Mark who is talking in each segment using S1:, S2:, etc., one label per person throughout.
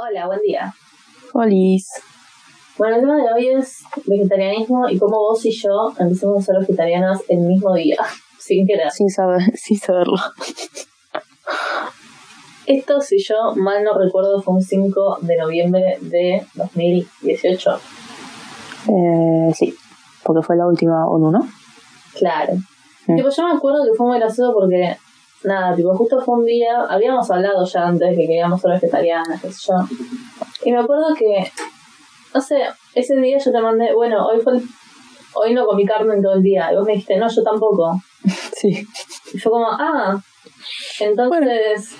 S1: Hola, buen día.
S2: Olis.
S1: Bueno, el tema de hoy es vegetarianismo y cómo vos y yo empezamos a ser vegetarianas el mismo día, sin querer.
S2: Sin, saber, sin saberlo.
S1: Esto, si yo mal no recuerdo, fue un 5 de noviembre de 2018.
S2: Eh, sí, porque fue la última ONU, ¿no?
S1: Claro.
S2: Mm.
S1: Tipo, yo me acuerdo que fue muy gracioso porque, nada, tipo, justo fue un día, habíamos hablado ya antes que queríamos ser vegetarianas, qué sé yo. Y me acuerdo que, no sé, ese día yo te mandé, bueno, hoy fue el- hoy no comí carne en todo el día. Y vos me dijiste, no, yo tampoco.
S2: Sí.
S1: Y yo como, ah, entonces,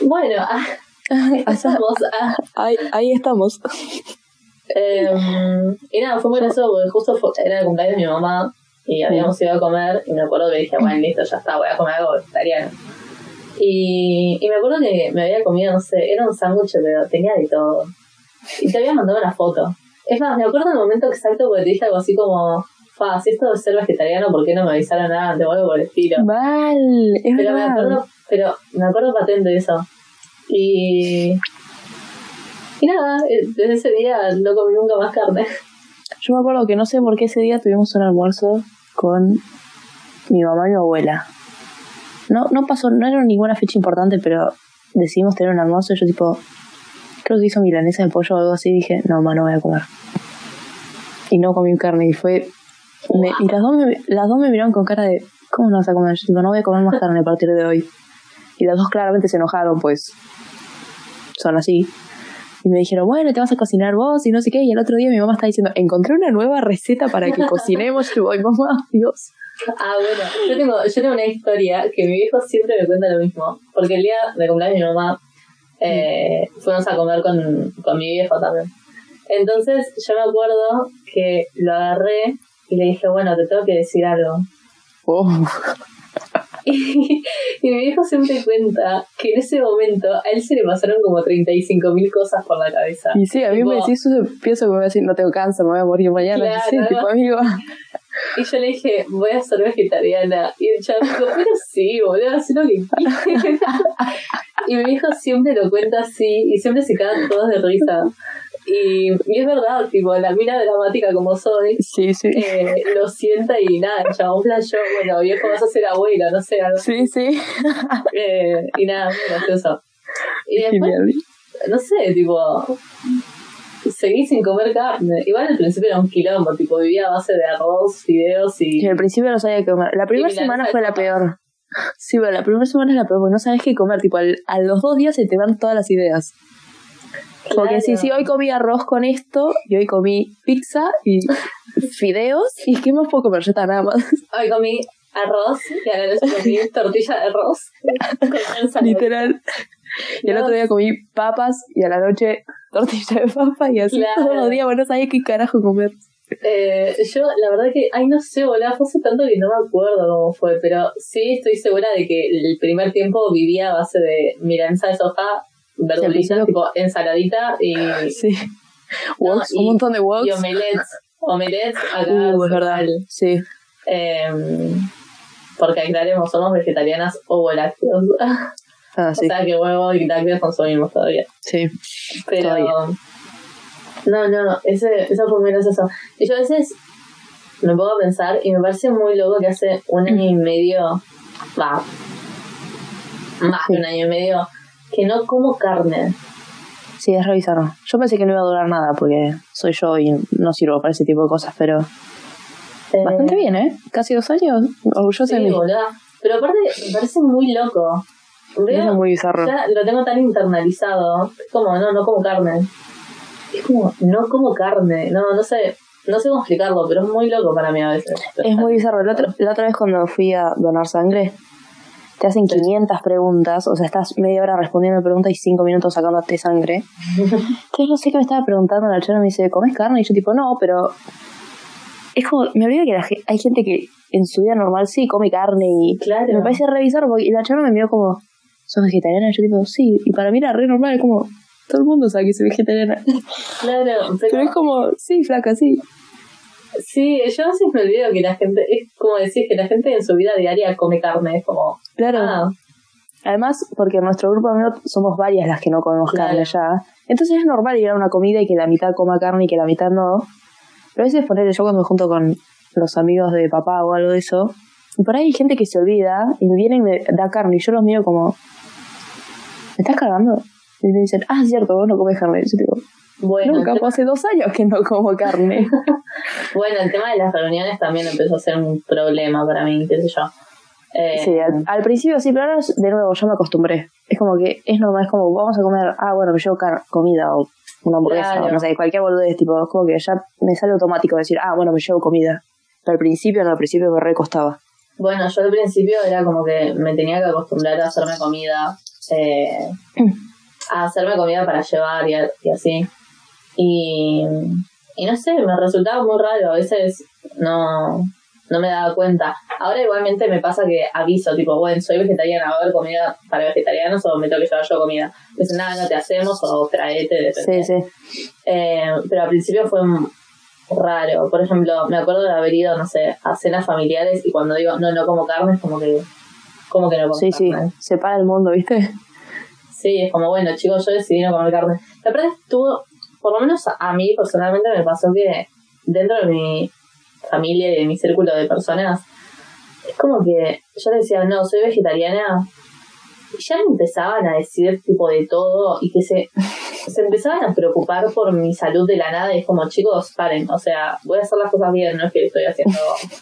S1: bueno, ah,
S2: Hasta-
S1: estamos, ah.
S2: ahí, ahí estamos.
S1: Em, y nada, fue muy gracioso porque justo fue- era el cumpleaños de mi mamá y habíamos ido a comer y me acuerdo que dije, bueno, listo, ya está, voy a comer algo vegetariano. Y, y me acuerdo que me había comido, no sé, era un sándwich, pero tenía de todo. Y te había mandado una foto. Es más, me acuerdo del momento exacto porque te dije algo así como, fa, si esto de ser vegetariano, ¿por qué no me avisaron antes o algo por el estilo?
S2: Mal, es
S1: Pero me acuerdo, pero me acuerdo patente de eso. Y. Y nada, eh, desde ese día no comí nunca más carne.
S2: Yo me acuerdo que no sé por qué ese día tuvimos un almuerzo con mi mamá y mi abuela. No, no pasó, no era ninguna fecha importante, pero decidimos tener un almuerzo y yo tipo, creo que hizo milanesa de pollo o algo así, dije, no, mamá, no voy a comer. Y no comí carne y fue... me- y las dos, me, las dos me miraron con cara de, ¿cómo no vas a comer? Yo digo, no voy a comer más carne a partir de hoy. Y las dos claramente se enojaron, pues son así. Y me dijeron, bueno, te vas a cocinar vos y no sé qué. Y el otro día mi mamá está diciendo, encontré una nueva receta para que cocinemos. Y yo voy, mamá, Dios.
S1: Ah, bueno, yo tengo, yo tengo una historia que mi viejo siempre me cuenta lo mismo. Porque el día de cumpleaños de mi mamá eh, fuimos a comer con, con mi viejo también. Entonces yo me acuerdo que lo agarré y le dije, bueno, te tengo que decir algo.
S2: Oh,
S1: Y, y mi viejo siempre cuenta que en ese momento a él se le pasaron como 35 mil cosas por la cabeza.
S2: Y sí, a mí me decís eso, pienso que me voy a decir, no tengo cáncer, me voy a morir mañana.
S1: Claro,
S2: sí, tipo, amigo.
S1: Y yo le dije, voy a ser vegetariana. Y el chavo dijo, pero sí, boludo, así lo que quieras. Y mi hijo siempre lo cuenta así y siempre se quedan todos de risa. Y, y es verdad, tipo, la mina dramática como soy,
S2: Sí, sí.
S1: eh, lo sienta y nada, el chabón flashó, bueno, viejo, vas a ser abuela, no sé, algo.
S2: Sí, sí.
S1: Eh, y nada, muy gracioso. Y después no sé, tipo, seguí sin comer carne. Igual al principio era un quilombo, tipo, vivía a base de arroz, fideos y...
S2: Y al principio no sabía qué comer. La primera semana fue la peor. Sí, pero la primera semana es la peor porque no sabes qué comer. Tipo, al- a los dos días se te van todas las ideas. Porque
S1: Claro.
S2: sí, sí, hoy comí arroz con esto y hoy comí pizza y fideos y ¿qué más puedo comer? Está nada más.
S1: Hoy comí arroz y a la noche comí tortilla de arroz con.
S2: Literal. Y el
S1: No.
S2: otro día comí papas y a la noche tortilla de papa y así
S1: Claro.
S2: todos los días, bueno, no sabía qué carajo comer.
S1: Eh, yo, la verdad que, ay, no sé, boludo, fue hace tanto que no me acuerdo cómo fue, pero sí estoy segura de que el primer tiempo vivía a base de milanesa de soja,
S2: principio-
S1: tipo ensaladita y,
S2: Sí.
S1: No,
S2: Woks,
S1: y-
S2: un montón de woks.
S1: y omelets. Omelets acá.
S2: Uh, es verdad. Sí.
S1: Em, porque aclaremos, somos vegetarianas o lácteos.
S2: Ah, sí.
S1: O sea que huevo y lácteos consumimos todavía.
S2: sí.
S1: Pero.
S2: Todavía.
S1: No, no, ese, eso fue muy gracioso. Y yo a veces me pongo a pensar y me parece muy loco que hace un año y medio. Va. Más de un año y medio. Que no como carne.
S2: Sí, es revisarlo. Yo pensé que no iba a durar nada porque soy yo y no sirvo para ese tipo de cosas, pero
S1: Eh,
S2: bastante bien, ¿eh? Casi dos años. Orgullosa de
S1: Sí,
S2: mí.
S1: boluda. Pero aparte, me parece muy loco. Veo,
S2: Es muy bizarro.
S1: ya lo tengo tan internalizado. Es como, no, no como carne. Es como, no como carne. No, no sé, no sé cómo explicarlo, pero es muy loco para mí a veces.
S2: Es muy bizarro. La otra, la otra vez cuando fui a donar sangre, te hacen 500 preguntas, o sea, estás media hora respondiendo preguntas y 5 minutos sacándote sangre. Entonces no sé qué me estaba preguntando la chera, me dice, ¿comes carne? Y yo tipo, no, pero... Es como, me olvido que la hay gente que en su vida normal sí come carne y
S1: Claro.
S2: me parece revisar porque y la chava me miró como, ¿sos vegetariana? Y yo tipo, sí, y para mí era re normal, es como, todo el mundo sabe que soy vegetariana.
S1: Claro, pero,
S2: Pero es como, sí, flaca, sí.
S1: Sí, yo a veces me olvido que la gente, es como decir que la gente en su vida diaria come carne, es como,
S2: Claro.
S1: ah,
S2: Además, porque en nuestro grupo de amigos somos varias las que no comemos
S1: Claro.
S2: carne ya. Entonces es normal ir a una comida y que la mitad coma carne y que la mitad no. Pero a veces ponerle yo cuando me junto con los amigos de papá o algo de eso. Y por ahí hay gente que se olvida y me viene y me da carne y yo los miro como. ¿Me estás cargando? Y me dicen, ah, es cierto, vos no comes carne. Y yo digo,
S1: Bueno,
S2: no, capaz hace dos años que no como carne.
S1: bueno, el tema de las reuniones también empezó a ser un problema para mí, qué sé yo. Eh,
S2: Sí, al, al principio sí, pero ahora de nuevo yo me acostumbré. Es como que es normal, es como vamos a comer, ah, bueno, me llevo car- comida o una hamburguesa
S1: Claro.
S2: o no sé, cualquier boludez, tipo, es como que ya me sale automático decir, ah, bueno, me llevo comida. Pero al principio no, al principio me recostaba.
S1: Bueno, yo al principio era como que me tenía que acostumbrar a hacerme comida, eh, a hacerme comida para llevar y, a- y así. Y, y no sé, me resultaba muy raro, a veces no, no me daba cuenta. Ahora igualmente me pasa que aviso, tipo, bueno, soy vegetariana, va a haber comida para vegetarianos o me tengo que llevar yo comida. Me dicen, nada, no te hacemos o traete, depende.
S2: Sí, sí.
S1: Eh, pero al principio fue raro. Por ejemplo, me acuerdo de haber ido, no sé, a cenas familiares y cuando digo, no, no como carne, es como que, como que no como
S2: Sí, sí,
S1: carne.
S2: separa el mundo, ¿viste?
S1: Sí, es como, bueno, chicos, yo decidí no comer carne. La verdad estuvo, por lo menos a mí personalmente me pasó que dentro de mi familia y de mi círculo de personas, es como que yo le decía, no, soy vegetariana. Y ya me empezaban a decir tipo de todo y que se, se empezaban a preocupar por mi salud de la nada y es como, chicos, paren, o sea, voy a hacer las cosas bien, no es que estoy haciendo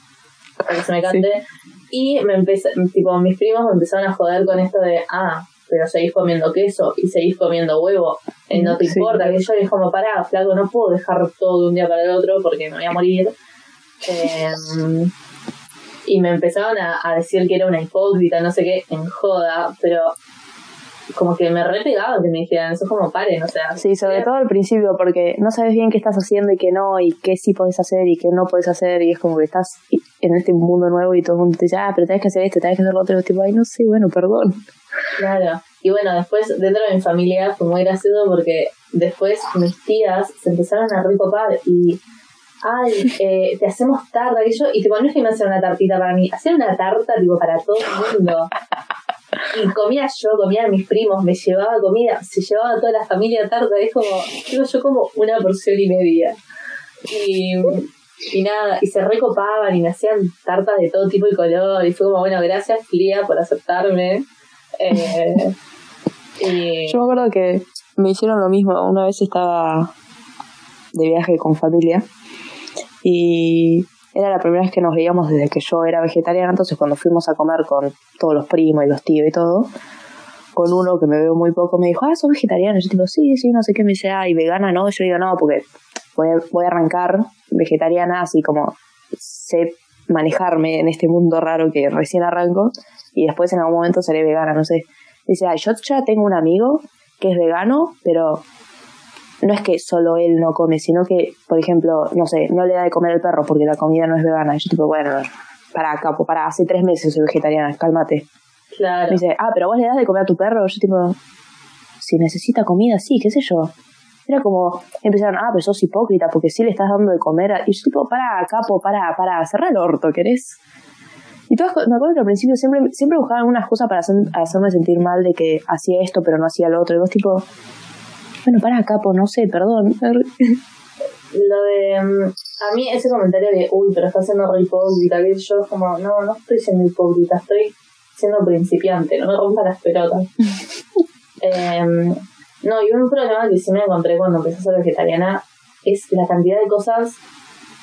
S1: para que se me cante. Y me empecé, tipo, mis primos me empezaron a joder con esto de, ah, pero seguís comiendo queso y seguís comiendo huevo, y no te
S2: Sí.
S1: importa, que yo es como, pará, flaco, no puedo dejar todo de un día para el otro porque me voy a morir. Em, y me empezaron a, a decir que era una hipócrita, no sé qué, en joda, pero como que me re pegaba que me dijeran, eso es como paren, o sea.
S2: Sí, sobre todo al principio, porque no sabes bien qué estás haciendo y qué no, y qué sí podés hacer y qué no podés hacer, y es como que estás en este mundo nuevo y todo el mundo te dice, ah, pero tenés que hacer esto, tenés que hacer lo otro, y tipo, ay, no sé, bueno, perdón.
S1: Claro. Y bueno, después dentro de mi familia fue muy gracioso porque después mis tías se empezaron a recopar y, ay, eh, te hacemos tarta, aquello, y tipo, no es que me hacían una tartita para mí, hacían una tarta tipo para todo el mundo. Y comía yo, comían mis primos, me llevaba comida, se llevaba toda la familia tarta, es como, digo yo como una porción y media. Y, nada, y se recopaban y me hacían tartas de todo tipo y color, y fue como, bueno, gracias Flia por aceptarme. Eh,
S2: Yo me acuerdo que me hicieron lo mismo. Una vez estaba de viaje con familia y era la primera vez que nos veíamos desde que yo era vegetariana. Entonces, cuando fuimos a comer con todos los primos y los tíos y todo, con uno que me veo muy poco, me dijo, ah, ¿sos vegetariano? Yo tipo, sí, sí, no sé qué. Me dice, ah, ¿y vegana no? Yo digo, no, porque voy a, voy a arrancar vegetariana, así como sé manejarme en este mundo raro que recién arranco y después en algún momento seré vegana, no sé. Dice, ay, yo ya tengo un amigo que es vegano, pero no es que solo él no come, sino que, por ejemplo, no sé, no le da de comer al perro porque la comida no es vegana. Y yo tipo, bueno, para capo, para hace tres meses soy vegetariana, cálmate.
S1: claro.
S2: Me dice, ah, pero vos le das de comer a tu perro. Yo tipo, si necesita comida, sí, qué sé yo. Era como, empezaron, ah, pero sos hipócrita porque sí le estás dando de comer. a-". Y yo tipo, para, capo, para, para, cerrar el orto, ¿querés? Y todas, me acuerdo que al principio siempre, siempre buscaban algunas cosas para hacer- hacerme sentir mal de que hacía esto pero no hacía lo otro. Y vos tipo, bueno, para, capo, no sé, perdón.
S1: Lo de. mm, A mí ese comentario de, uy, pero estás siendo re hipócrita, que yo es como, no, no estoy siendo hipócrita, estoy siendo principiante, no me rompa las pelotas. Em, no, y un problema que sí me encontré cuando empecé a ser vegetariana es la cantidad de cosas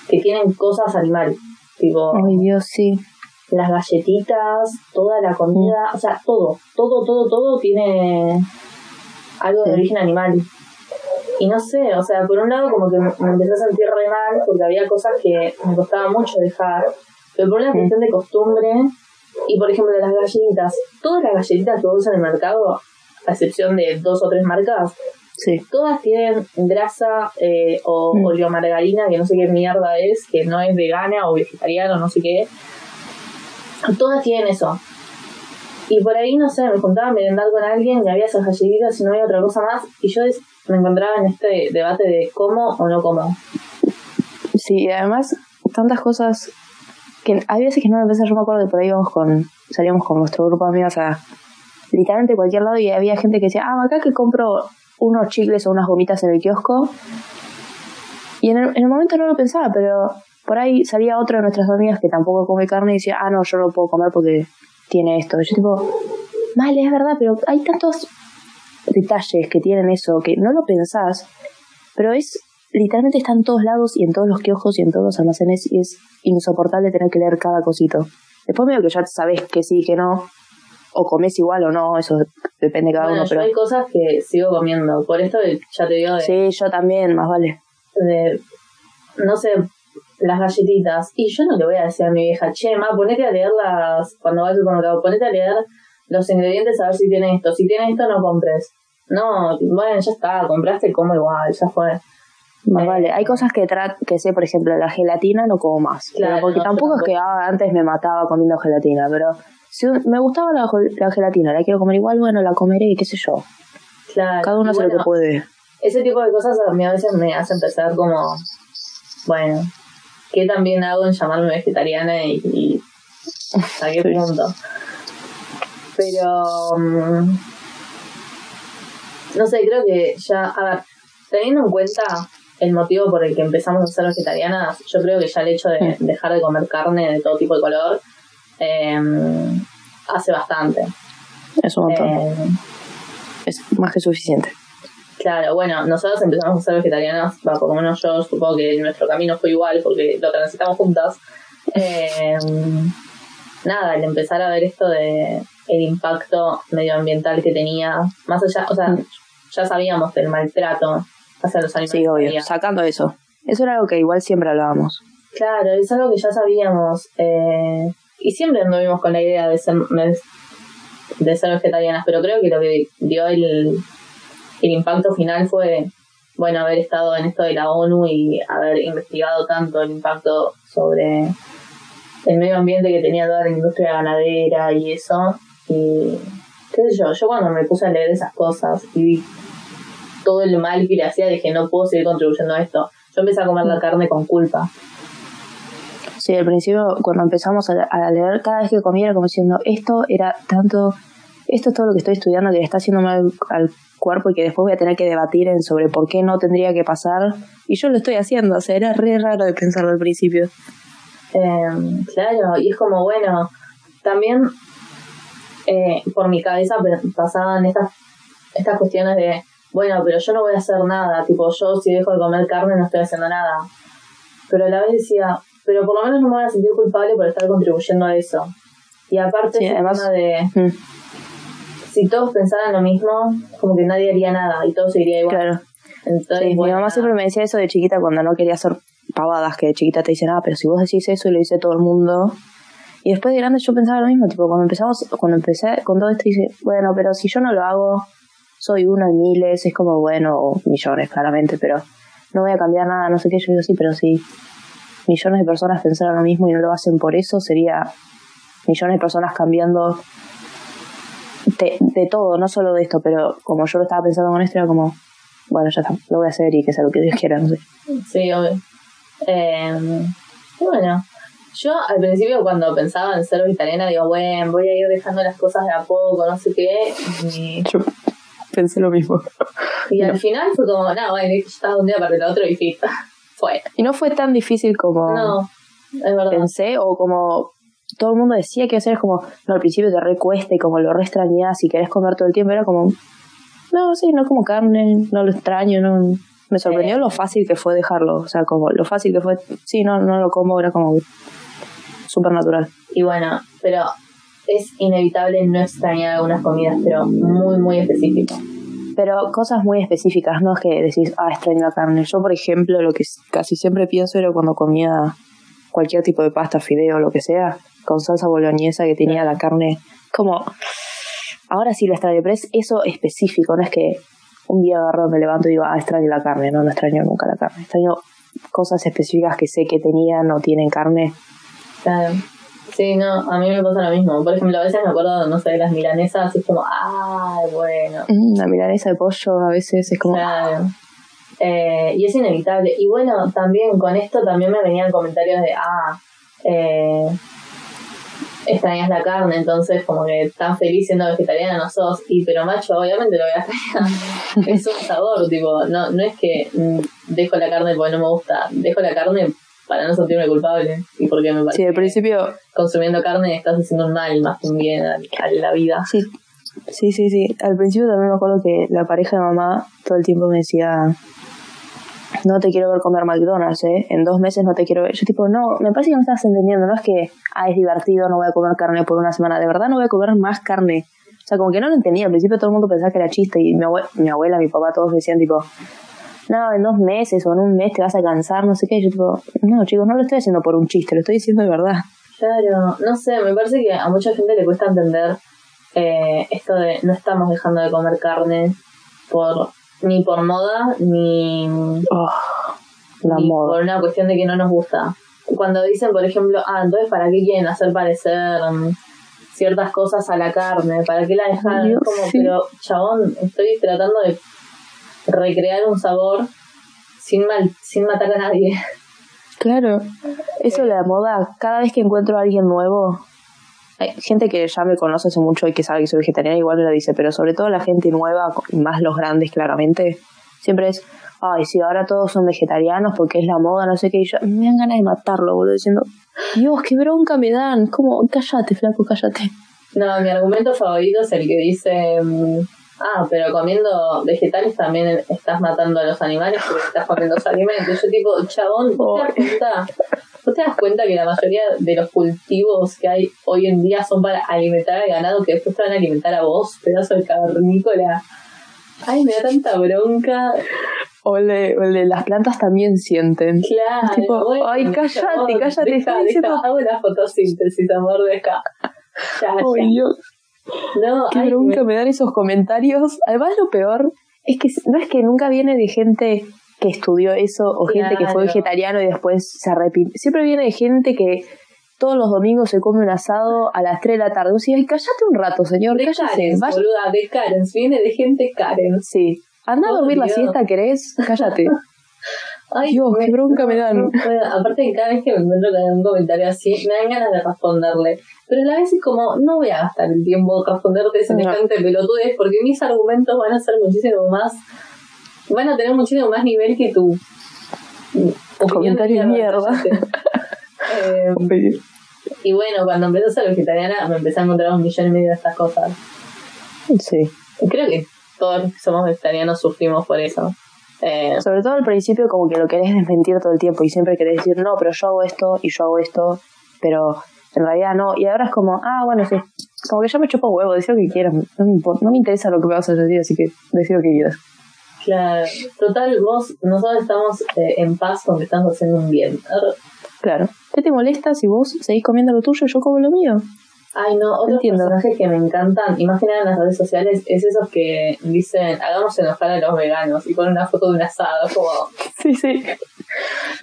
S1: que tienen cosas animal. Tipo,
S2: Ay, Dios, sí.
S1: las galletitas, toda la comida, o sea, todo, todo, todo, todo tiene algo de origen animal. Y no sé, o sea, por un lado como que me empecé a sentir re mal porque había cosas que me costaba mucho dejar, pero por una cuestión de costumbre, y por ejemplo las galletitas, todas las galletitas que vos en el mercado, a excepción de dos o tres marcas,
S2: Sí.
S1: todas tienen grasa eh, o
S2: Mm.
S1: oleomargarina, que no sé qué mierda es, que no es vegana o vegetariana o no sé qué. Todas tienen eso. Y por ahí, no sé, me juntaba a merendar con alguien y había esas galletitas y no había otra cosa más. Y yo me encontraba en este debate de cómo o no como.
S2: Sí, y además, tantas cosas que hay veces que no me pasa, yo me acuerdo que por ahí íbamos con, salíamos con nuestro grupo de amigas a literalmente cualquier lado y había gente que decía, ah, acá que compro unos chicles o unas gomitas en el kiosco. Y en el, en el momento no lo pensaba, pero por ahí salía otra de nuestras amigas que tampoco come carne y decía, ah, no, yo no puedo comer porque tiene esto. Y yo tipo, vale, es verdad, pero hay tantos detalles que tienen eso que no lo pensás, pero es literalmente está en todos lados y en todos los kioscos y en todos los almacenes y es insoportable tener que leer cada cosito. Después medio que ya sabes que sí, que no, o comes igual o no, eso depende de cada
S1: bueno,
S2: uno. Pero
S1: hay cosas que sigo comiendo. Por esto ya te digo de,
S2: sí, yo también, más vale.
S1: de, no sé, las galletitas. Y yo no le voy a decir a mi vieja, che, ma, ponete a leer las, cuando vas al supermercado, ponete a leer los ingredientes a ver si tiene esto. Si tiene esto, no compres. No, bueno, ya está, compraste, como igual, ya fue.
S2: Más
S1: Eh,
S2: vale. Hay cosas que, tra que sé, por ejemplo, la gelatina no como más.
S1: Claro,
S2: porque
S1: no,
S2: tampoco es que ah, antes me mataba comiendo gelatina, pero si me gustaba la, la gelatina, la quiero comer igual, bueno, la comeré, qué sé yo.
S1: Claro.
S2: Cada uno
S1: Y
S2: hace lo que puede.
S1: Ese tipo de cosas a mí a veces me hacen pensar como, bueno, ¿qué también hago en llamarme vegetariana y, y a qué
S2: Sí.
S1: punto? Pero, mm, no sé, creo que ya, a ver, teniendo en cuenta el motivo por el que empezamos a ser vegetarianas, yo creo que ya el hecho de dejar de comer carne de todo tipo de color eh, hace bastante.
S2: Es un montón.
S1: Eh,
S2: es más que suficiente.
S1: Claro, bueno, nosotros empezamos a ser vegetarianas, va, por lo menos yo supongo que nuestro camino fue igual porque lo transitamos juntas. Eh, nada, el empezar a ver esto de el impacto medioambiental que tenía, más allá, o sea, ya sabíamos del maltrato hacia los animales.
S2: Sí, obvio. Sacando eso. Eso era algo que igual siempre hablábamos.
S1: Claro, es algo que ya sabíamos. eh, y siempre anduvimos con la idea de ser, de ser vegetarianas, pero creo que lo que dio el, el impacto final fue, bueno, haber estado en esto de la ONU y haber investigado tanto el impacto sobre el medio ambiente que tenía toda la industria ganadera y eso. Y qué sé yo, yo cuando me puse a leer esas cosas y vi todo el mal que le hacía, dije, no puedo seguir contribuyendo a esto. Yo empecé a comer la carne con culpa.
S2: Sí, al principio, cuando empezamos a, a leer, cada vez que comía era como diciendo, esto era tanto, esto es todo lo que estoy estudiando que está haciendo mal al cuerpo y que después voy a tener que debatir en sobre por qué no tendría que pasar. Y yo lo estoy haciendo, o sea, era re raro de pensarlo al principio.
S1: Eh, claro, y es como, bueno, también eh, por mi cabeza pasaban estas, estas cuestiones de, bueno, pero yo no voy a hacer nada, tipo, yo si dejo de comer carne no estoy haciendo nada. Pero a la vez decía, pero por lo menos no me voy a sentir culpable por estar contribuyendo a eso. Y aparte,
S2: Sí, además-
S1: de,
S2: Mm,
S1: si todos pensaran lo mismo, como que nadie haría nada y todo seguiría igual.
S2: claro.
S1: Entonces,
S2: Sí, mi mamá siempre me decía eso de chiquita cuando no quería hacer pavadas, que de chiquita te dicen, ah, pero si vos decís eso y lo dice todo el mundo. Y después de grande yo pensaba lo mismo, tipo, cuando empezamos, cuando empecé con todo esto, dice, bueno, pero si yo no lo hago, soy uno en miles, es como, bueno, o millones, claramente, pero no voy a cambiar nada, no sé qué, yo digo, sí, pero si millones de personas pensaran lo mismo y no lo hacen por eso, sería millones de personas cambiando de, de todo, no solo de esto, pero como yo lo estaba pensando con esto, era como, bueno, ya está, lo voy a hacer y que sea lo que Dios quiera, no sé.
S1: Sí, obvio. Eh, y bueno, yo al principio cuando pensaba en ser vegetariana, digo, bueno, voy a ir dejando las cosas de a poco, no sé qué. Y,
S2: Yo pensé lo mismo.
S1: y al final fue como, no, bueno, estaba un día para el otro y fin. Fue.
S2: Y no fue tan difícil como
S1: No, es verdad.
S2: pensé o como todo el mundo decía que hacer, es como, no, al principio te recuesta y como lo re extrañas y querés comer todo el tiempo, era como, no, sí, no como carne, no lo extraño, no. Me sorprendió
S1: Eh.
S2: lo fácil que fue dejarlo, o sea, como lo fácil que fue, sí, no, no lo como, era como súper natural.
S1: Y bueno, pero es inevitable no extrañar algunas comidas, pero muy, muy específico.
S2: Pero cosas muy específicas, no es que decís, ah, extraño la carne. Yo, por ejemplo, lo que casi siempre pienso era cuando comía cualquier tipo de pasta, fideo, lo que sea, con salsa boloñesa que tenía la carne, como, ahora sí lo extraño, pero es eso específico, no es que un día agarro, me levanto y digo, ah, extraño la carne, no, no extraño nunca la carne, extraño cosas específicas que sé que tenían o tienen carne.
S1: Claro. Sí, no, a mí me pasa lo mismo. Por ejemplo, a veces me acuerdo, no sé, de las milanesas, es como, ay, bueno.
S2: Mm, la milanesa de pollo a veces es como,
S1: Claro. Eh, y es inevitable. Y bueno, también con esto también me venían comentarios de, ah, eh, extrañas la carne, entonces como que tan feliz siendo vegetariana no sos, y pero macho, obviamente lo voy a extrañar. es un sabor, tipo, no, no es que mm, dejo la carne porque no me gusta, dejo la carne para no sentirme culpable y porque me parece
S2: Sí, al principio.
S1: consumiendo carne estás haciendo un mal más que un bien a, a la vida.
S2: Sí. Sí, sí, sí. Al principio también me acuerdo que la pareja de mamá todo el tiempo me decía. No te quiero ver comer McDonald's, ¿eh? En dos meses no te quiero ver. Yo, tipo, no, me parece que no estás entendiendo. No es que, ah, es divertido, no voy a comer carne por una semana. De verdad no voy a comer más carne. O sea, como que no lo entendía. Al principio todo el mundo pensaba que era chiste. Y mi, abue- mi abuela, mi papá, todos decían, tipo, no, en dos meses o en un mes te vas a cansar, no sé qué. Yo, tipo, no, chicos, no lo estoy haciendo por un chiste, lo estoy diciendo de verdad.
S1: Claro, no sé, me parece que a mucha gente le cuesta entender eh, esto de no estamos dejando de comer carne por ni por moda ni,
S2: Oh, la
S1: ni
S2: moda.
S1: por una cuestión de que no nos gusta. Cuando dicen, por ejemplo, ah, entonces ¿para qué quieren hacer parecer ciertas cosas a la carne? ¿Para qué la dejan?
S2: Dios,
S1: como,
S2: sí.
S1: pero chabón, estoy tratando de recrear un sabor sin mal, sin matar a nadie.
S2: Claro, eso de la moda, cada vez que encuentro a alguien nuevo, hay gente que ya me conoce hace mucho y que sabe que soy vegetariana, igual me lo dice, pero sobre todo la gente nueva, y más los grandes claramente, siempre es, ay, sí, ahora todos son vegetarianos porque es la moda, no sé qué, y yo me dan ganas de matarlo, boludo, diciendo, Dios, qué bronca me dan, como, cállate, flaco, cállate.
S1: No, mi argumento favorito es el que dice, mm, ah, pero comiendo vegetales también estás matando a los animales porque estás comiendo los alimentos. Yo tipo, chabón, ¿vos te ¿Vos te das cuenta que la mayoría de los cultivos que hay hoy en día son para alimentar al ganado que después te van a alimentar a vos, pedazo de cavernícola? Ay, me da tanta bronca.
S2: O el de, o el de las plantas también sienten.
S1: Claro.
S2: Es tipo, ay, cállate, cállate,
S1: Deja, deja,
S2: diciendo-
S1: hago la fotosíntesis, amor, deja. Ya,
S2: Ay,
S1: ya.
S2: Dios.
S1: No,
S2: Qué
S1: ay,
S2: bronca me dan esos comentarios. Además, lo peor es que no es que nunca viene de gente que estudió eso o gente que fue vegetariano y después se arrepintió. Siempre viene de gente que todos los domingos se come un asado a las 3 de la tarde. Vos decís, cállate un rato, señor,
S1: de
S2: cállate.
S1: Karen,
S2: Vaya-
S1: boluda, de Karen, viene de gente Karen.
S2: Sí. Anda a dormir la siesta, ¿querés? Cállate.
S1: Ay,
S2: Dios, qué bronca me dan.
S1: no puedo. Aparte, cada vez que me encuentro con un comentario así, me dan ganas de responderle. Pero a la vez es como, no voy a gastar el tiempo en responderte semejante pelotudez, porque mis argumentos van a ser muchísimo más. Van a tener muchísimo más nivel que tu.
S2: Comentario de mierda.
S1: Eh, y bueno, cuando empecé a ser vegetariana, me empecé a encontrar un millón y medio de estas cosas.
S2: Sí.
S1: Creo que todos los que somos vegetarianos sufrimos por eso. Eh,
S2: Sobre todo al principio como que lo querés desmentir todo el tiempo y siempre querés decir, no, pero yo hago esto y yo hago esto, pero en realidad no. Y ahora es como, ah, bueno, sí. Como que yo me chupo huevo, decir lo que quieras. No me, importa, no me interesa lo que me vas a decir, así que decir lo que quieras.
S1: Claro, total, vos, nosotros estamos eh, en paz con que estamos haciendo un bien. Ar-
S2: Claro. ¿Qué te molesta si vos seguís comiendo lo tuyo y yo como lo mío?
S1: Ay, no, otros
S2: Entiendo.
S1: personajes que me encantan, y más que nada en las redes sociales, es esos que dicen, hagamos enojar a los veganos, y ponen una foto de un asado, como,
S2: Sí, sí.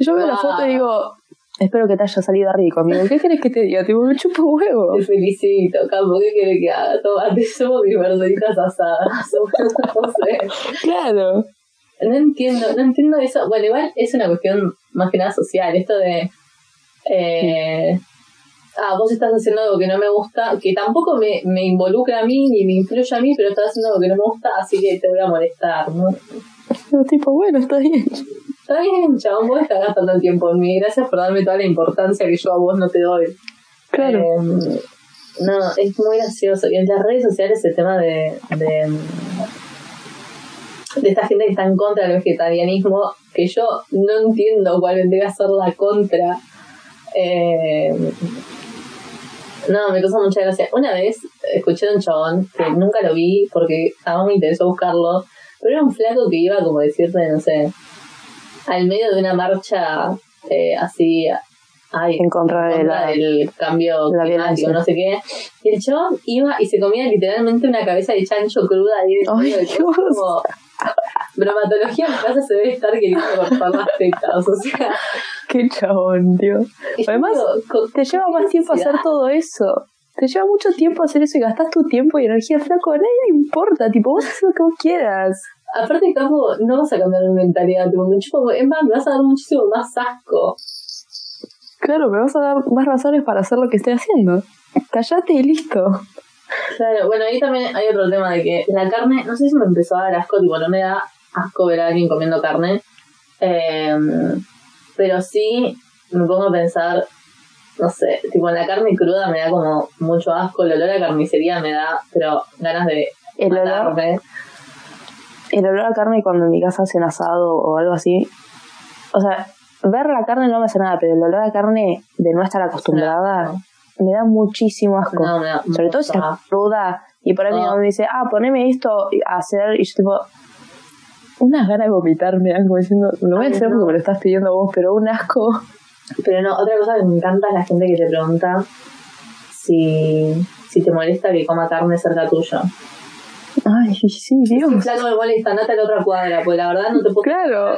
S2: Yo veo la foto y digo, espero que te haya salido rico, amigo. ¿Qué querés que te diga? Tipo, me chupo huevo.
S1: te felicito, Campo, ¿qué quiere que haga? Tomate, somos mis verduritas asadas.
S2: Claro.
S1: No entiendo, no entiendo eso. Bueno, igual es una cuestión más que nada social, esto de. Eh, ah, vos estás haciendo algo que no me gusta, que tampoco me, me involucra a mí ni me influye a mí, pero estás haciendo algo que no me gusta, así que te voy a molestar, ¿no?
S2: Pero tipo, bueno, está bien.
S1: Está bien, chabón, vos estás gastando el tiempo en mí, gracias por darme toda la importancia que yo a vos no te doy.
S2: Claro.
S1: Eh, no, es muy gracioso. Y en las redes sociales el tema de, de, de esta gente que está en contra del vegetarianismo, que yo no entiendo cuál vendría a ser la contra. Eh, no, me causa mucha gracia. Una vez escuché de un chabón que nunca lo vi porque jamás me interesó buscarlo, pero era un flaco que iba como decirte, no sé, al medio de una marcha eh, así, ay,
S2: En contra de
S1: contra
S2: la...
S1: del cambio
S2: la
S1: climático, no sé qué. Y el chabón iba y se comía literalmente una cabeza de chancho cruda ahí
S2: Ay,
S1: del
S2: Dios.
S1: como bromatología en casa se debe estar queriendo cortar las tetas, o sea.
S2: Qué chabón, tío. Además,
S1: digo,
S2: Te lleva más tiempo hacer todo eso. Te lleva mucho tiempo hacer eso y gastas tu tiempo y energía flaco. A nadie le importa. Tipo, vos haces lo que vos quieras.
S1: Aparte, Capo, no vas a cambiar mi mentalidad, tipo, me chupo- más, me vas a dar muchísimo más asco.
S2: Claro, me vas a dar más razones para hacer lo que estoy haciendo. Callate y listo.
S1: Claro, bueno, ahí también hay otro tema de que la carne, no sé si me empezó a dar asco, tipo, no me da asco ver a alguien comiendo carne, eh, pero sí me pongo a pensar, no sé, tipo, la carne cruda me da como mucho asco, el olor a carnicería me da, pero ganas de
S2: El olor,
S1: matarme.
S2: El olor a carne cuando en mi casa hacen asado o algo así. O sea, ver la carne no me hace nada, pero el olor a carne de no estar acostumbrada me da muchísimo asco.
S1: No, da
S2: Sobre todo si está cruda. Y por ahí mi
S1: No.
S2: mamá me dice, ah, poneme esto a hacer. Y yo, tipo, unas ganas de vomitar me dan como diciendo, lo voy a hacer porque me lo estás pidiendo vos, pero un asco.
S1: Pero no, otra cosa que me encanta es la gente que te pregunta si, si te molesta que coma carne cerca tuyo.
S2: Ay, sí, Dios.
S1: Si flaco me molesta, andate a la otra cuadra, porque la verdad no te puedo
S2: Claro.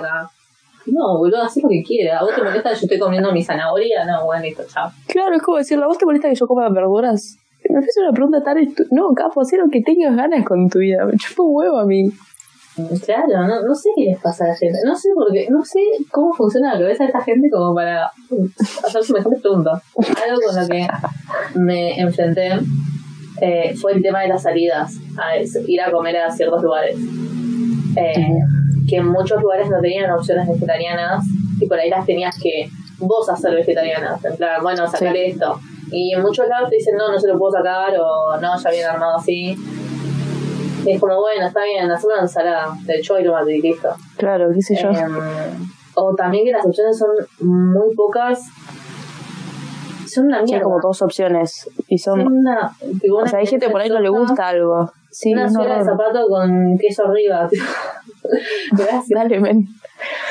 S1: No, boludo, haz lo que quieras. ¿A vos te molesta que yo estoy comiendo mi zanahoria? No, bueno, listo, chao.
S2: Claro, es como decirle, ¿a vos te molesta que yo coma verduras? Me parece una pregunta tan No, capo, haz lo que tengas ganas con tu vida. Me chupa un huevo a mí.
S1: Claro, no, no sé qué les pasa a la gente. No sé por qué, no sé cómo funciona la cabeza de esta gente como para hacer semejantes preguntas. Algo con lo que me enfrenté eh, fue el tema de las salidas, a ir a comer a ciertos lugares. Eh, que en muchos lugares no tenían opciones vegetarianas y por ahí las tenías que vos hacer vegetarianas. En plan, bueno, sacar
S2: Sí.
S1: esto. Y en muchos lados te dicen, no, no se lo puedo sacar o no, ya viene armado así. Y es como, bueno, está bien, hacer una ensalada de y tomate y listo.
S2: Claro, qué sé yo.
S1: Em, o también que las opciones son muy pocas. Son una
S2: Sí, hay
S1: mierda.
S2: como dos opciones. Y son.
S1: Son una, tipo, una
S2: o sea, hay gente por ahí no le gusta algo. Sí,
S1: una suela de zapato con queso arriba. Gracias.
S2: Dale, men.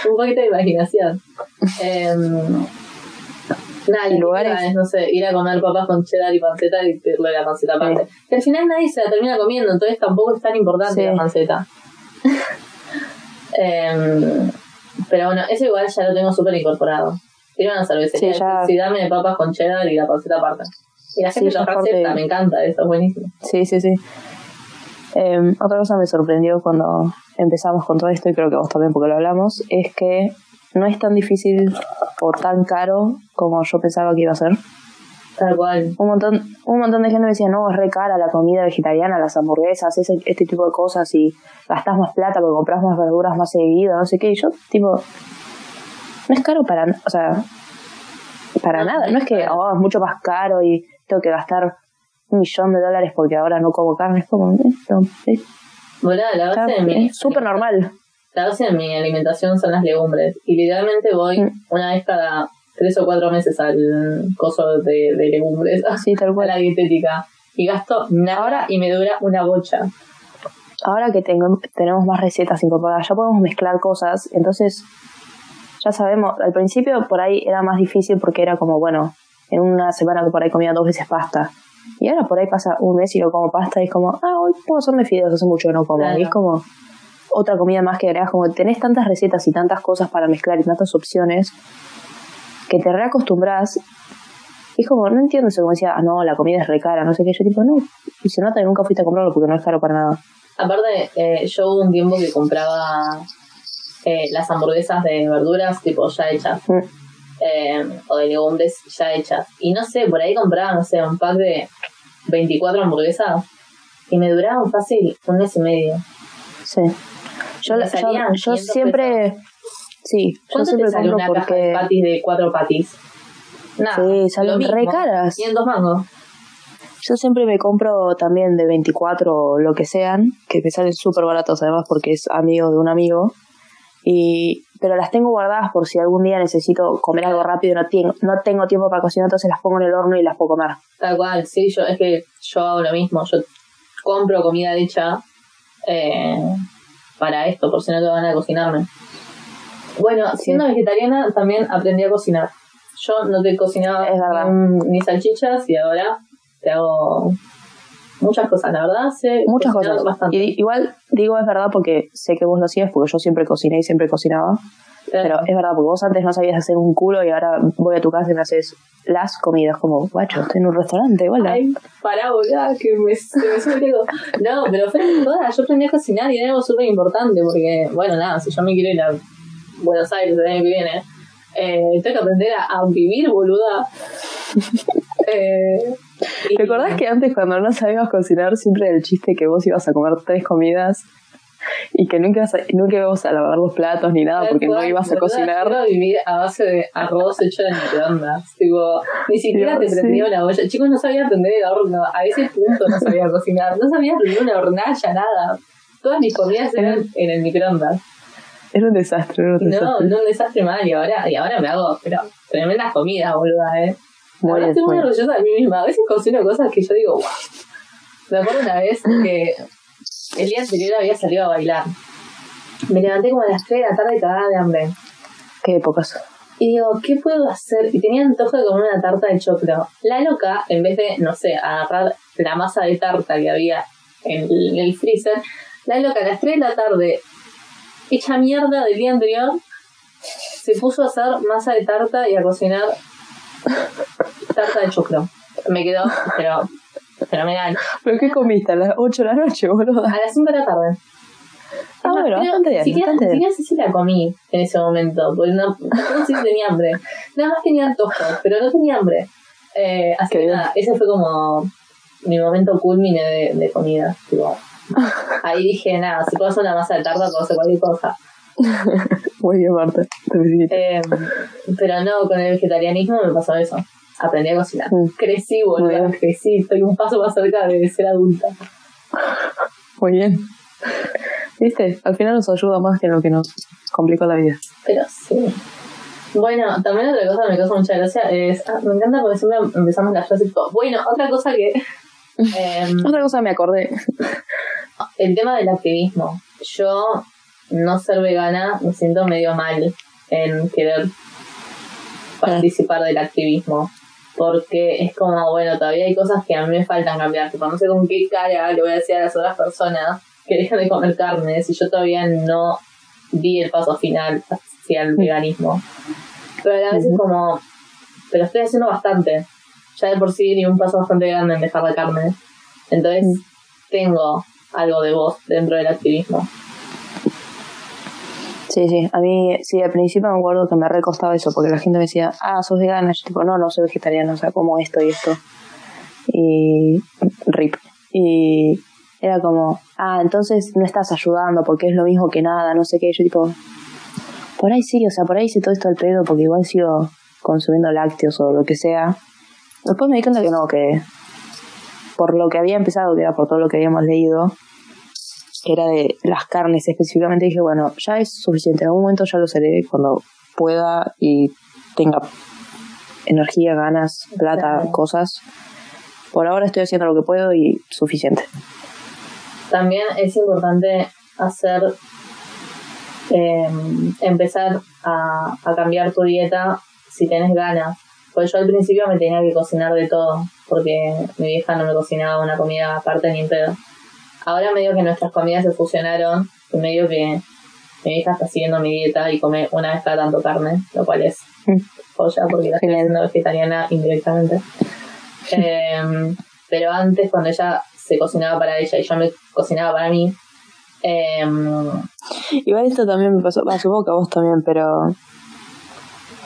S1: Un poquito de imaginación. Em, nada,
S2: lugares-
S1: no sé, ir a comer papas con cheddar y panceta y pedirle la panceta aparte. Que al final nadie se la termina comiendo, entonces tampoco es tan importante
S2: Sí.
S1: la panceta. Em, pero bueno, eso igual ya lo tengo súper incorporado. Ir a una cervecería,
S2: Sí, ya-
S1: si dame papas con cheddar y la panceta aparte. Y la
S2: Sí,
S1: gente
S2: de-
S1: me encanta, eso es buenísimo.
S2: Sí, sí, sí. Eh, otra cosa me sorprendió cuando empezamos con todo esto, y creo que vos también porque lo hablamos, es que no es tan difícil o tan caro como yo pensaba que iba a ser.
S1: Tal cual.
S2: Un montón, un montón de gente me decía, no, es re cara la comida vegetariana, las hamburguesas, ese, este tipo de cosas, y gastás más plata porque compras más verduras más seguido, no sé qué. Y yo, tipo, no es caro para, o sea, para nada.
S1: no es
S2: que oh, es mucho más caro y tengo que gastar un millón de dólares porque ahora no como carne. Es como, eh, no, eh,
S1: Boluda, la
S2: está-
S1: base de mi.
S2: es súper normal.
S1: La base de mi alimentación son las legumbres. Y literalmente voy
S2: Mm.
S1: una vez cada tres o cuatro meses al coso de, de legumbres,
S2: Sí, tal
S1: a
S2: cual.
S1: la dietética. Y gasto nada
S2: Ahora-
S1: y me dura una bocha.
S2: ahora que tengo, tenemos más recetas incorporadas, ya podemos mezclar cosas, entonces ya sabemos, al principio por ahí era más difícil porque era como, bueno, en una semana que por ahí comía dos veces pasta. Y ahora por ahí pasa un mes y no como pasta y es como, ah, hoy puedo hacerme fideos, hace mucho que no como.
S1: Claro.
S2: Y es como otra comida más que agregas, como que tenés tantas recetas y tantas cosas para mezclar y tantas opciones que te reacostumbras. Y es como, no entiendo eso, como decía, ah, no, la comida es re cara, no sé qué. Yo tipo, no, y se nota que nunca fuiste a comprarlo porque no es caro para nada.
S1: Aparte, eh, yo hubo un tiempo que compraba eh, las hamburguesas de verduras tipo ya hechas.
S2: Mm.
S1: eh, o de legumbres ya hechas. Y no sé, por ahí compraba, no sé, un pack de 24 hamburguesas y me duraban fácil un mes y medio.
S2: Sí. Yo,
S1: Me
S2: yo,
S1: salían
S2: yo
S1: 500
S2: siempre. Sí, yo
S1: ¿Cuánto te
S2: siempre
S1: sale
S2: compro
S1: una caja de
S2: porque.
S1: patis de cuatro patis? Nada.
S2: Sí, salen
S1: mismo,
S2: re caras.
S1: 500 mangos.
S2: Yo siempre me compro también de 24 o lo que sean, que me salen súper baratos además porque es amigo de un amigo. Y, pero las tengo guardadas por si algún día necesito comer algo rápido y no tengo, no tengo tiempo para cocinar, entonces las pongo en el horno y las puedo comer.
S1: Tal cual, sí, yo, es que yo hago lo mismo. Yo compro comida hecha eh, para esto, por si no te van a cocinarme. Bueno, siendo vegetariana también aprendí a cocinar. Yo no te cocinaba ni salchichas y ahora te hago muchas cosas, la verdad. Sé
S2: Muchas cosas.
S1: Bastante.
S2: Y igual digo es verdad porque sé que vos lo hacías porque yo siempre cociné y siempre cocinaba. Pero es verdad, porque vos antes no sabías hacer un culo y ahora voy a tu casa y me haces las comidas. Como, guacho, estoy en un restaurante, hola.
S1: Ay, pará, boluda, que me, me sube. No, pero fuera de todas, yo aprendí a cocinar y era algo súper importante porque, bueno, nada, si yo me quiero ir a Buenos Aires el año que viene, eh, tengo que aprender a, a vivir, boluda. Eh,
S2: ¿Te acordás que antes cuando no sabías cocinar siempre era el chiste que vos ibas a comer tres comidas y que nunca, ibas a- nunca ibas a lavar los platos ni nada porque no ibas a cocinar?
S1: Yo iba a vivir a base de arroz hecho en microondas. Tipo, ni siquiera te prendía
S2: sí.
S1: una olla. Chicos, no sabía prender el horno. A ese punto no sabía cocinar. No sabía prender una hornalla, nada. Todas mis comidas eran en el microondas.
S2: Era un desastre, era un
S1: No,
S2: desastre.
S1: no un desastre mal. Y ahora, y ahora me hago, pero tremendas comidas, boluda, eh.
S2: Muy
S1: Ahora estoy muy orgullosa de mí misma. A veces cocino cosas que yo digo, wow. Me acuerdo una vez que el día anterior había salido a bailar. Me levanté como a las 3 de la tarde cagada de hambre.
S2: Qué épocas.
S1: Y digo, ¿qué puedo hacer? Y tenía antojo de comer una tarta de choclo. La loca, en vez de, no sé, agarrar la masa de tarta que había en el, en el freezer, la loca a las 3 de la tarde, hecha mierda del día anterior, se puso a hacer masa de tarta y a cocinar tarta de choclo. Me quedó, pero fenomenal.
S2: ¿Pero qué comiste? A las 8 de la noche, boludo.
S1: A las 5 de la tarde.
S2: Ah, bueno, bastante bien,
S1: Siquiera,
S2: bastante bien.
S1: siquiera sé si la comí en ese momento, porque no, no sé si tenía hambre. Nada más tenía antojo, pero no tenía hambre. Eh, así
S2: Qué
S1: que
S2: bien.
S1: nada, ese fue como mi momento culmine de, de comida. tipo. ahí dije, nada, si puedo hacer una masa de tarta, puedo hacer cualquier cosa.
S2: Muy bien, Marta. Te.
S1: Eh, pero no, con el vegetarianismo me pasó eso. Aprendí a cocinar.
S2: Mm.
S1: Crecí, boludo, crecí. Estoy un paso más cerca de ser adulta.
S2: Muy bien. ¿Viste? Al final nos ayuda más que lo que nos complicó la vida.
S1: Pero sí. Bueno, también otra cosa que me causa mucha gracia es. ah, me encanta porque siempre empezamos las frases. Bueno, otra cosa que. em,
S2: Otra cosa me acordé.
S1: el tema del activismo. Yo, no ser vegana, me siento medio mal en querer participar del activismo. Porque es como, bueno, todavía hay cosas que a mí me faltan cambiar. Tipo, no sé con qué cara le voy a decir a las otras personas que dejen de comer carne si yo todavía no di el paso final hacia el veganismo. Pero a la vez es
S2: Ujú.
S1: como, pero estoy haciendo bastante. Ya de por sí di un paso bastante grande en dejar la carne. Entonces tengo algo de voz dentro del activismo.
S2: Sí, sí. A mí, sí, al principio me acuerdo que me recostaba eso, porque la gente me decía, ah, sos vegana. Yo, tipo, no, no soy vegetariana, o sea, como esto y esto. Y. rip. Y era como, ah, entonces no estás ayudando porque es lo mismo que nada, no sé qué. Yo, tipo, por ahí sí, o sea, por ahí hice todo esto al pedo porque igual sigo consumiendo lácteos o lo que sea. Después me di cuenta que no, que por lo que había empezado, que era por todo lo que habíamos leído, que era de las carnes específicamente, dije, bueno, ya es suficiente, en algún momento ya lo seré cuando pueda y tenga energía, ganas, plata,
S1: Claro.
S2: cosas. Por ahora estoy haciendo lo que puedo y suficiente.
S1: También es importante hacer, eh, empezar a, a cambiar tu dieta si tenés ganas. Porque yo al principio me tenía que cocinar de todo, porque mi vieja no me cocinaba una comida aparte ni en pedo. Ahora medio que nuestras comidas se fusionaron, medio que mi vieja está siguiendo mi dieta y come una vez cada tanto carne, lo cual es
S2: Mm.
S1: joya porque la estoy haciendo vegetariana indirectamente. Em, pero antes, cuando ella se cocinaba para ella y yo me cocinaba para mí, em,
S2: Igual esto también me pasó, bah, supongo que a vos también, pero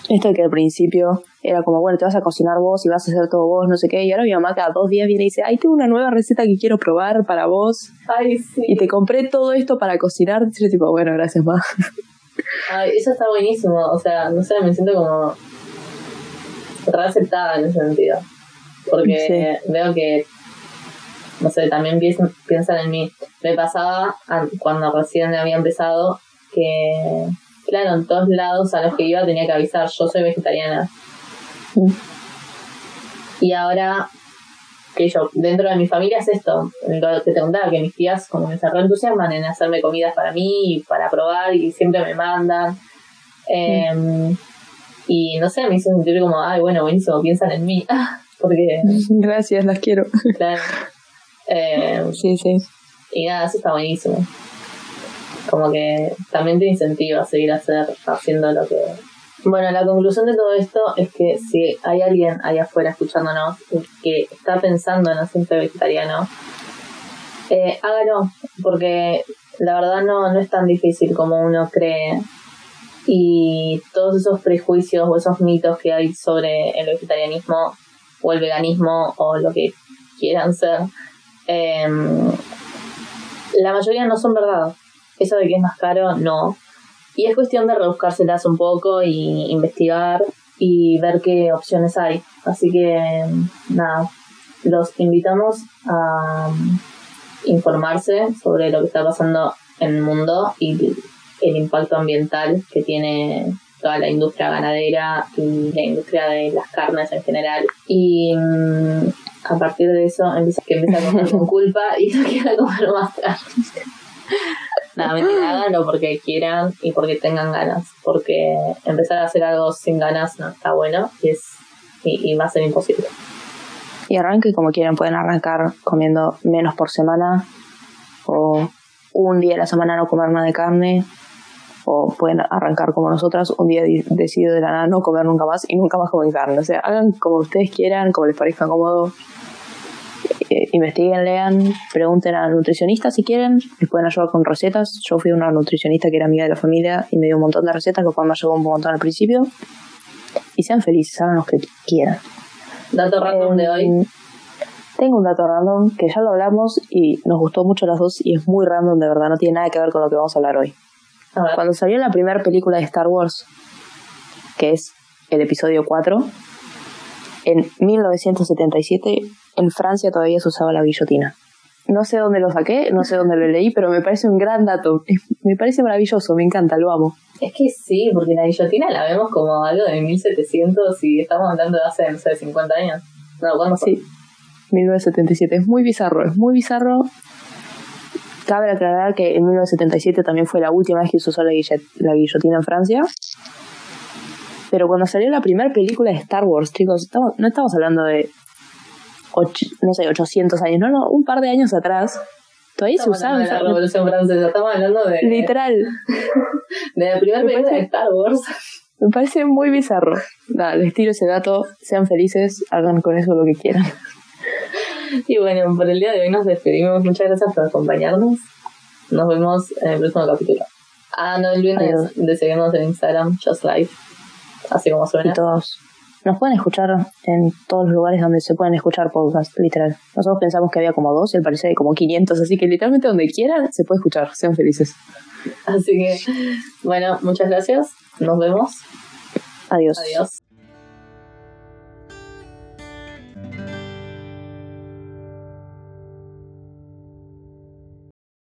S2: esto de que al principio era como, bueno, te vas a cocinar vos y vas a hacer todo vos, no sé qué, y ahora mi mamá cada dos días viene y dice, ay, tengo una nueva receta que quiero probar para vos
S1: ay, sí.
S2: y te compré todo esto para cocinar, y yo tipo, bueno, gracias, ma.
S1: Ay, eso está buenísimo. O sea, no sé, me siento como re aceptada en ese sentido. Porque veo que, no sé, también piensan, en mí. Me pasaba an- cuando recién había empezado que, claro, en todos lados a los que iba tenía que avisar, yo soy vegetariana.
S2: Mm.
S1: Y ahora que yo, dentro de mi familia es esto, lo que te contaba, que mis tías como me se entusiasman en hacerme comidas para mí, y para probar, y siempre me mandan. Em, y no sé, me hizo sentir como, ay, bueno, buenísimo, piensan en mí. Porque,
S2: Gracias, las quiero.
S1: claro.
S2: Sí, sí.
S1: y nada, eso está buenísimo. Como que también te incentiva a seguir hacer, haciendo lo que... Bueno, la conclusión de todo esto es que si hay alguien allá afuera escuchándonos que está pensando en hacerse vegetariano, eh, hágalo, porque la verdad no, no es tan difícil como uno cree. Y todos esos prejuicios o esos mitos que hay sobre el vegetarianismo, o el veganismo o lo que quieran ser, em, la mayoría no son verdad. Eso de que es más caro, no. Y es cuestión de rebuscárselas un poco y investigar y ver qué opciones hay. Así que, nada, los invitamos a informarse sobre lo que está pasando en el mundo y el impacto ambiental que tiene toda la industria ganadera y la industria de las carnes en general. Y mm, a partir de eso empieza, que empieza a comer con culpa y no quiere comer más carne. Nada, mentira, háganlo porque quieran y porque tengan ganas. Porque empezar a hacer algo sin ganas no está bueno y, es, y, va a ser imposible.
S2: Y arranque como quieran, pueden arrancar comiendo menos por semana o un día a la semana no comer nada de carne o pueden arrancar como nosotras, un día decido de la nada no comer nunca más y nunca más comer carne. O sea, hagan como ustedes quieran, como les parezca cómodo. Eh, investiguen, lean, pregunten a nutricionistas si quieren, les pueden ayudar con recetas. Yo fui a una nutricionista que era amiga de la familia y me dio un montón de recetas, lo cual me ayudó un montón al principio. Y sean felices, hagan lo que quieran.
S1: Dato random de hoy. Em,
S2: tengo un dato random que ya lo hablamos y nos gustó mucho las dos y es muy random de verdad, no tiene nada que ver con lo que vamos a hablar hoy. Cuando salió la primera película de Star Wars, que es el episodio 4, en 1977 en Francia todavía se usaba la guillotina. No sé dónde lo saqué, no sé dónde lo leí, pero me parece un gran dato. Me parece maravilloso, me encanta, lo amo.
S1: Es que sí, porque la guillotina la vemos como algo de 1700 y estamos hablando de hace, no sé, 50 años. No, ¿cuándo
S2: Sí, 1977. Es muy bizarro, es muy bizarro Cabe aclarar que en 1977 también fue la última vez que se usó la, guillotina en Francia. Pero cuando salió la primera película de Star Wars, chicos, no estamos hablando de, no sé, 800 años, no, no, un par de años atrás. Todavía se usaba.
S1: De la Revolución Francesa, estamos hablando de.
S2: Literal.
S1: De la primera película de Star Wars.
S2: Me parece muy bizarro. Nada, les tiro ese dato, sean felices, hagan con eso lo que quieran.
S1: Y bueno, por el día de hoy nos despedimos. Muchas gracias por acompañarnos. Nos vemos en el próximo capítulo. Ah, no olviden de, seguirnos en Instagram, Just Life. Así como suena.
S2: Y todos. Nos pueden escuchar en todos los lugares donde se pueden escuchar podcasts, literal. Nosotros pensamos que había como dos y al parecer hay como 500, así que literalmente donde quieran se puede escuchar. Sean felices.
S1: Así que, bueno, muchas gracias. Nos vemos.
S2: Adiós.
S1: Adiós.